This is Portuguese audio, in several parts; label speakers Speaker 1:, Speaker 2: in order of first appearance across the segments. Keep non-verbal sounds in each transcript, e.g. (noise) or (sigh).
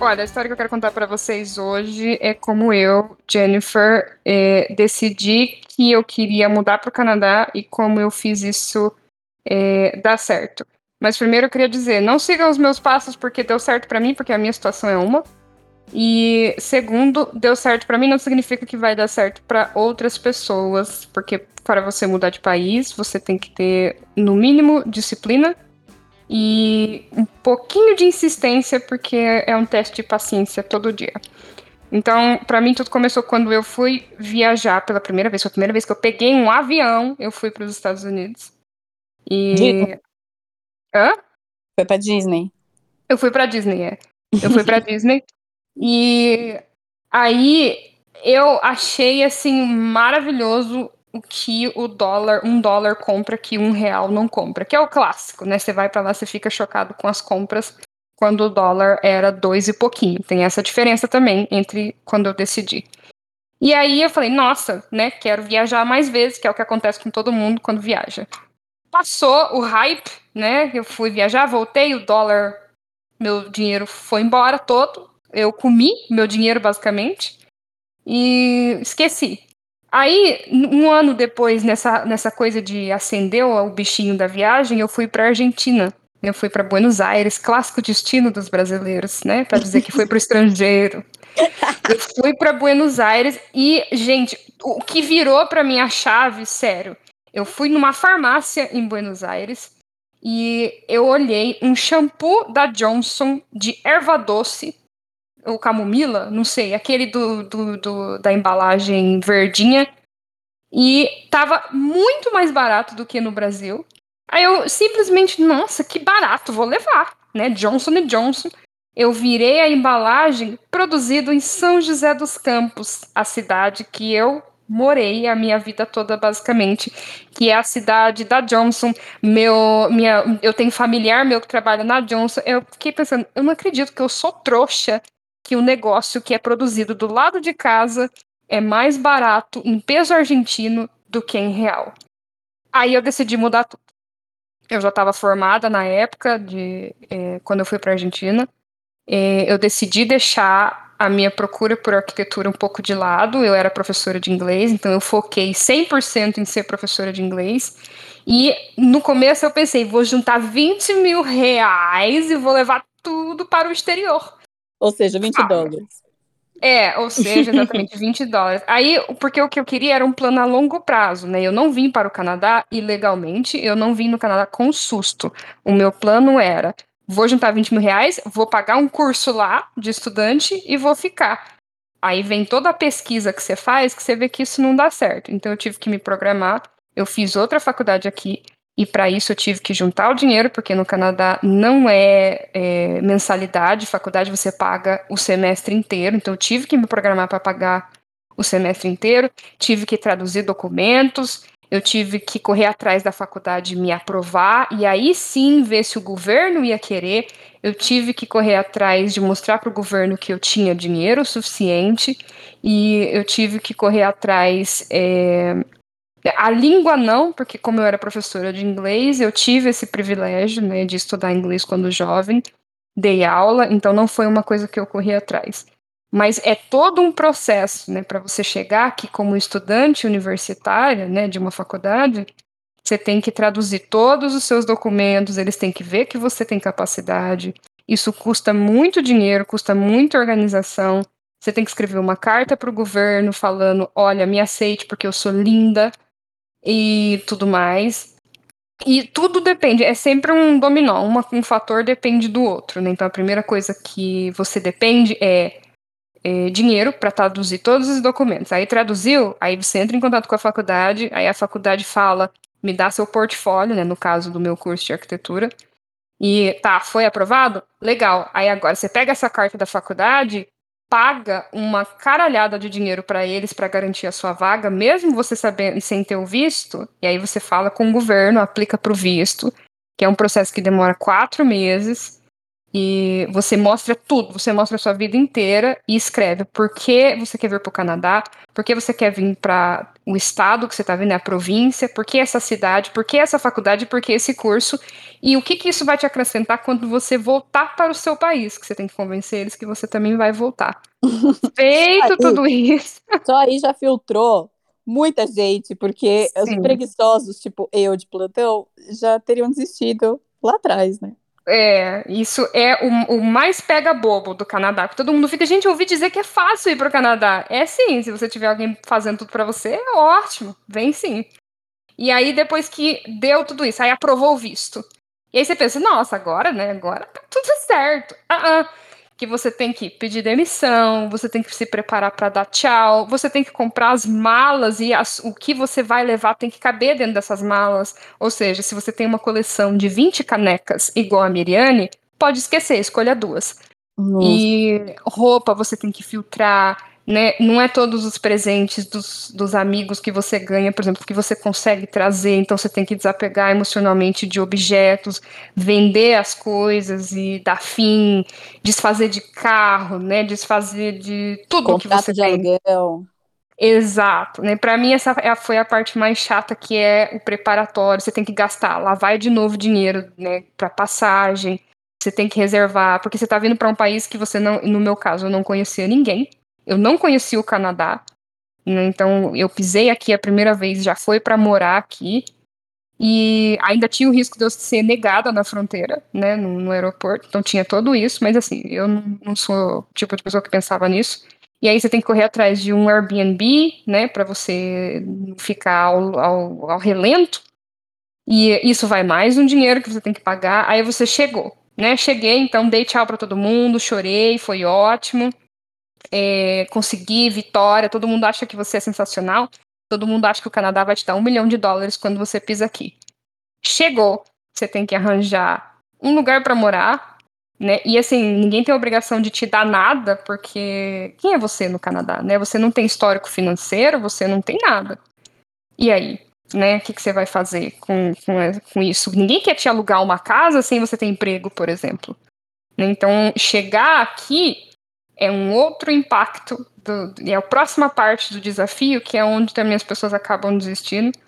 Speaker 1: Olha, a história que eu quero contar para vocês hoje é como eu, Jennifer, é, decidi que eu queria mudar para o Canadá e como eu fiz isso é, dar certo. Mas primeiro eu queria dizer, não sigam os meus passos porque deu certo para mim, porque a minha situação é uma. E segundo, deu certo para mim não significa que vai dar certo para outras pessoas, porque para você mudar de país, você tem que ter no mínimo disciplina e um pouquinho de insistência, porque é um teste de paciência todo dia. Então, para mim, tudo começou quando eu fui viajar pela primeira vez. Foi a primeira vez que eu peguei um avião, eu fui para os Estados Unidos. E.
Speaker 2: Disney.
Speaker 1: Hã?
Speaker 2: Foi pra Disney.
Speaker 1: Eu fui pra Disney, é. Eu fui pra (laughs) Disney. E aí eu achei assim maravilhoso o que o dólar, um dólar compra que um real não compra, que é o clássico, né? Você vai para lá, você fica chocado com as compras quando o dólar era dois e pouquinho. Tem essa diferença também entre quando eu decidi. E aí eu falei, nossa, né? Quero viajar mais vezes, que é o que acontece com todo mundo quando viaja. Passou o hype, né? Eu fui viajar, voltei, o dólar, meu dinheiro foi embora todo. Eu comi meu dinheiro basicamente e esqueci. Aí, um ano depois, nessa, nessa coisa de acender o bichinho da viagem, eu fui para Argentina. Eu fui para Buenos Aires, clássico destino dos brasileiros, né? Para dizer que foi para o estrangeiro. Eu fui para Buenos Aires e, gente, o que virou para mim a chave, sério. Eu fui numa farmácia em Buenos Aires e eu olhei um shampoo da Johnson de erva doce ou camomila, não sei, aquele do, do, do, da embalagem verdinha. E tava muito mais barato do que no Brasil. Aí eu simplesmente, nossa, que barato, vou levar, né? Johnson Johnson. Eu virei a embalagem produzido em São José dos Campos, a cidade que eu morei a minha vida toda basicamente, que é a cidade da Johnson. Meu, minha, eu tenho familiar meu que trabalha na Johnson. Eu fiquei pensando, eu não acredito que eu sou trouxa que o negócio que é produzido do lado de casa é mais barato em peso argentino do que em real. Aí eu decidi mudar tudo. Eu já estava formada na época de é, quando eu fui para a Argentina. É, eu decidi deixar a minha procura por arquitetura um pouco de lado. Eu era professora de inglês, então eu foquei 100% em ser professora de inglês. E no começo eu pensei, vou juntar 20 mil reais e vou levar tudo para o exterior.
Speaker 2: Ou seja, 20 ah, dólares.
Speaker 1: É, ou seja, exatamente (laughs) 20 dólares. Aí, porque o que eu queria era um plano a longo prazo, né? Eu não vim para o Canadá ilegalmente, eu não vim no Canadá com susto. O meu plano era: vou juntar 20 mil reais, vou pagar um curso lá de estudante e vou ficar. Aí vem toda a pesquisa que você faz que você vê que isso não dá certo. Então eu tive que me programar. Eu fiz outra faculdade aqui, e para isso eu tive que juntar o dinheiro, porque no Canadá não é, é, mensalidade, faculdade você paga o semestre inteiro, então eu tive que me programar para pagar o semestre inteiro, tive que traduzir documentos, eu tive que correr atrás da faculdade me aprovar, e aí sim ver se o governo ia querer, eu tive que correr atrás de mostrar para o governo que eu tinha dinheiro suficiente, e eu tive que correr atrás é, a língua não, porque como eu era professora de inglês, eu tive esse privilégio, né, de estudar inglês quando jovem, dei aula, então não foi uma coisa que eu corri atrás. Mas é todo um processo, né, para você chegar aqui como estudante universitária, né, de uma faculdade, você tem que traduzir todos os seus documentos, eles têm que ver que você tem capacidade. Isso custa muito dinheiro, custa muita organização. Você tem que escrever uma carta para o governo falando: olha, me aceite porque eu sou linda, e tudo mais. E tudo depende, é sempre um dominó, uma, um fator depende do outro, né? Então a primeira coisa que você depende é, é dinheiro para traduzir todos os documentos. Aí traduziu, aí você entra em contato com a faculdade, aí a faculdade fala, me dá seu portfólio, né? No caso do meu curso de arquitetura. E tá, foi aprovado? Legal. Aí agora você pega essa carta da faculdade, paga uma caralhada de dinheiro para eles para garantir a sua vaga, mesmo você sabendo sem ter o visto, e aí você fala com o governo, aplica para o visto, que é um processo que demora quatro meses. E você mostra tudo, você mostra a sua vida inteira e escreve por que você quer vir para o Canadá, por que você quer vir para o estado que você está vindo, é a província, por que essa cidade, por que essa faculdade, por que esse curso, e o que, que isso vai te acrescentar quando você voltar para o seu país, que você tem que convencer eles que você também vai voltar. (laughs) Feito aí, tudo isso.
Speaker 2: Só aí já filtrou muita gente, porque Sim. os preguiçosos, tipo eu de plantão, já teriam desistido lá atrás, né?
Speaker 1: É, isso é o, o, mais pega bobo do Canadá. Todo mundo fica, gente, eu ouvi dizer que é fácil ir para o Canadá. É sim, se você tiver alguém fazendo tudo para você, é ótimo, vem sim. E aí, depois que deu tudo isso, aí aprovou o visto. E aí você pensa, nossa, agora, né? Agora tá tudo certo. Ah, uh que você tem que pedir demissão, você tem que se preparar para dar tchau, você tem que comprar as malas e as, o que você vai levar tem que caber dentro dessas malas. Ou seja, se você tem uma coleção de 20 canecas igual a Miriane, pode esquecer, escolha duas. Nossa. E roupa você tem que filtrar, né? Não é todos os presentes dos, dos amigos que você ganha, por exemplo, que você consegue trazer, então você tem que desapegar emocionalmente de objetos, vender as coisas e dar fim, desfazer de carro, né? Desfazer de tudo Contrato que você de tem. Aluguel. Exato, né? Para mim essa é foi a parte mais chata que é o preparatório. Você tem que gastar, lá vai de novo dinheiro, né? Para passagem. Você tem que reservar, porque você está vindo para um país que você não, no meu caso, eu não conhecia ninguém. Eu não conhecia o Canadá, né, então eu pisei aqui a primeira vez, já foi para morar aqui, e ainda tinha o risco de eu ser negada na fronteira, né, no, no aeroporto, então tinha tudo isso, mas assim, eu não, não sou o tipo de pessoa que pensava nisso. E aí você tem que correr atrás de um Airbnb, né, para você ficar ao, ao, ao relento. E isso vai mais um dinheiro que você tem que pagar. Aí você chegou, né? Cheguei, então dei tchau para todo mundo, chorei, foi ótimo é, conseguir vitória, todo mundo acha que você é sensacional, todo mundo acha que o Canadá vai te dar um milhão de dólares quando você pisa aqui. Chegou, você tem que arranjar um lugar para morar, né? E assim, ninguém tem obrigação de te dar nada, porque quem é você no Canadá, né? Você não tem histórico financeiro, você não tem nada. E aí, né? O que, que você vai fazer com, com, com isso? Ninguém quer te alugar uma casa sem você ter emprego, por exemplo. Então, chegar aqui é um outro impacto, do, é a próxima parte do desafio, que é onde também as pessoas acabam desistindo,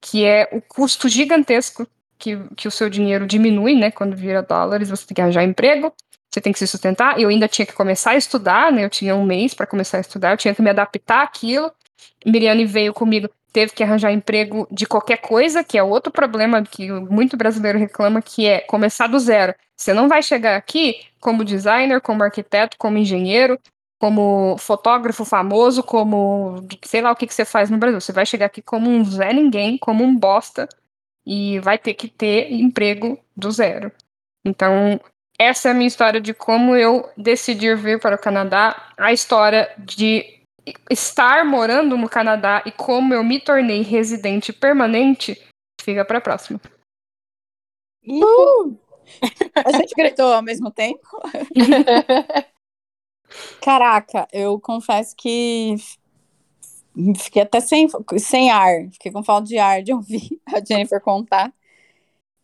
Speaker 1: que é o custo gigantesco que, que o seu dinheiro diminui, né, quando vira dólares, você tem que arranjar emprego, você tem que se sustentar, eu ainda tinha que começar a estudar, né, eu tinha um mês para começar a estudar, eu tinha que me adaptar àquilo, Miriane veio comigo, teve que arranjar emprego de qualquer coisa, que é outro problema que muito brasileiro reclama, que é começar do zero. Você não vai chegar aqui como designer, como arquiteto, como engenheiro, como fotógrafo famoso, como sei lá o que, que você faz no Brasil. Você vai chegar aqui como um Zé Ninguém, como um bosta, e vai ter que ter emprego do zero. Então, essa é a minha história de como eu decidi vir para o Canadá, a história de estar morando no Canadá e como eu me tornei residente permanente, fica para a próxima.
Speaker 2: Uh! A gente gritou ao mesmo tempo. (laughs) Caraca, eu confesso que fiquei até sem, sem ar, fiquei com falta de ar de ouvir (laughs) a Jennifer contar.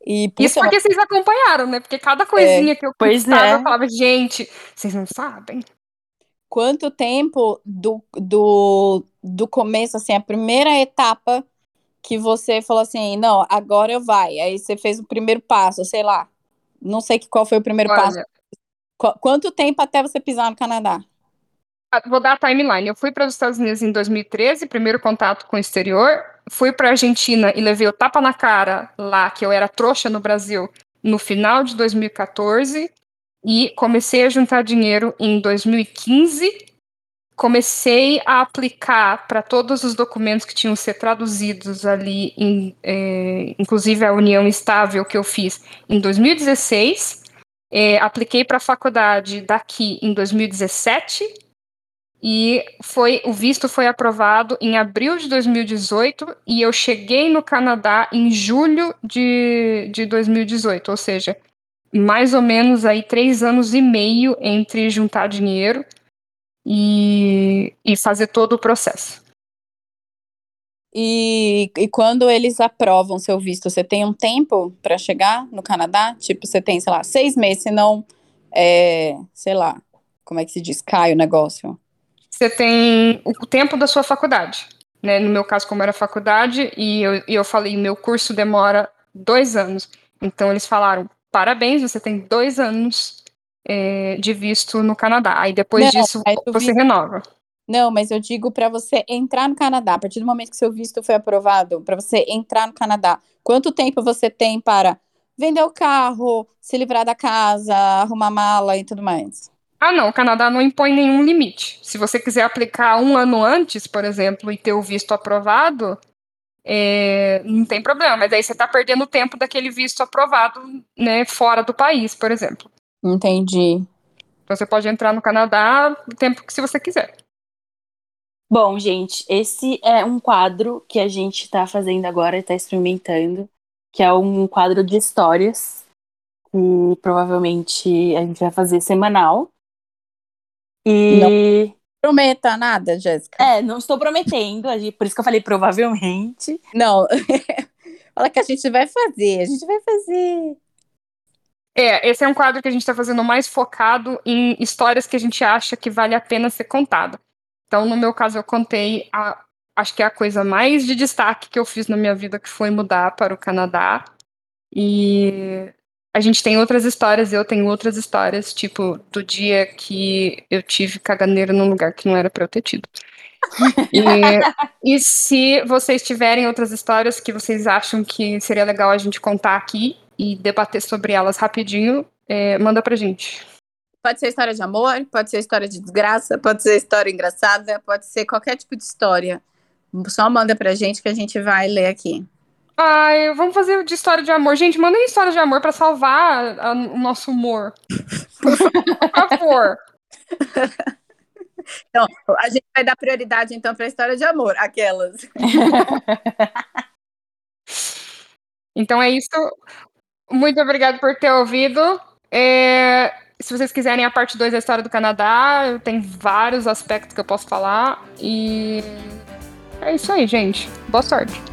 Speaker 1: E, puxa, Isso porque vocês acompanharam, né? Porque cada coisinha é, que eu pensava, é. eu falava, gente, vocês não sabem
Speaker 2: quanto tempo do, do, do começo, assim, a primeira etapa que você falou assim, não, agora eu vai. Aí você fez o primeiro passo, sei lá. Não sei qual foi o primeiro Olha, passo. Qu quanto tempo até você pisar no Canadá?
Speaker 1: Ah, vou dar a timeline. Eu fui para os Estados Unidos em 2013, primeiro contato com o exterior. Fui para a Argentina e levei o tapa na cara lá, que eu era trouxa no Brasil, no final de 2014 e comecei a juntar dinheiro em 2015. Comecei a aplicar para todos os documentos que tinham que ser traduzidos ali, em, é, inclusive a união estável que eu fiz em 2016. É, apliquei para a faculdade daqui em 2017 e foi o visto foi aprovado em abril de 2018 e eu cheguei no Canadá em julho de, de 2018, ou seja, mais ou menos aí três anos e meio entre juntar dinheiro e, e fazer todo o processo.
Speaker 2: E, e quando eles aprovam seu visto, você tem um tempo para chegar no Canadá? Tipo, você tem, sei lá, seis meses, senão é, sei lá, como é que se diz? Cai o negócio.
Speaker 1: Você tem o tempo da sua faculdade. Né? No meu caso, como era faculdade, e eu, e eu falei, meu curso demora dois anos. Então eles falaram, parabéns, você tem dois anos é, de visto no Canadá. Aí depois Não, disso você vi... renova.
Speaker 2: Não, mas eu digo para você entrar no Canadá, a partir do momento que seu visto foi aprovado, para você entrar no Canadá, quanto tempo você tem para vender o carro, se livrar da casa, arrumar mala e tudo mais?
Speaker 1: Ah, não, o Canadá não impõe nenhum limite. Se você quiser aplicar um ano antes, por exemplo, e ter o visto aprovado, é, não tem problema, mas aí você está perdendo o tempo daquele visto aprovado, né, fora do país, por exemplo.
Speaker 2: Entendi.
Speaker 1: Então você pode entrar no Canadá o tempo que se você quiser.
Speaker 3: Bom, gente, esse é um quadro que a gente está fazendo agora, está experimentando, que é um quadro de histórias que provavelmente a gente vai fazer semanal. E
Speaker 2: não prometa nada, Jéssica.
Speaker 3: É, não estou prometendo, por isso que eu falei provavelmente.
Speaker 2: Não. (laughs) Fala que a gente vai fazer, a gente vai fazer.
Speaker 1: É, esse é um quadro que a gente está fazendo mais focado em histórias que a gente acha que vale a pena ser contada. Então, no meu caso, eu contei a, acho que é a coisa mais de destaque que eu fiz na minha vida, que foi mudar para o Canadá. E a gente tem outras histórias, eu tenho outras histórias, tipo, do dia que eu tive caganeira num lugar que não era para eu ter tido. (laughs) e, e, se vocês tiverem outras histórias que vocês acham que seria legal a gente contar aqui e debater sobre elas rapidinho, é, manda pra gente.
Speaker 2: Pode ser história de amor, pode ser história de desgraça, pode ser história engraçada, pode ser qualquer tipo de história. Só manda pra gente que a gente vai ler aqui.
Speaker 1: Ai, vamos fazer de história de amor. Gente, mandem história de amor para salvar a, o nosso humor. Por favor. (laughs)
Speaker 2: Então, a gente vai dar prioridade então para a história de amor, aquelas. (laughs)
Speaker 1: então é isso. Muito obrigado por ter ouvido. É, se vocês quiserem a parte 2 da história do Canadá, tem vários aspectos que eu posso falar. E é isso aí, gente. Boa sorte.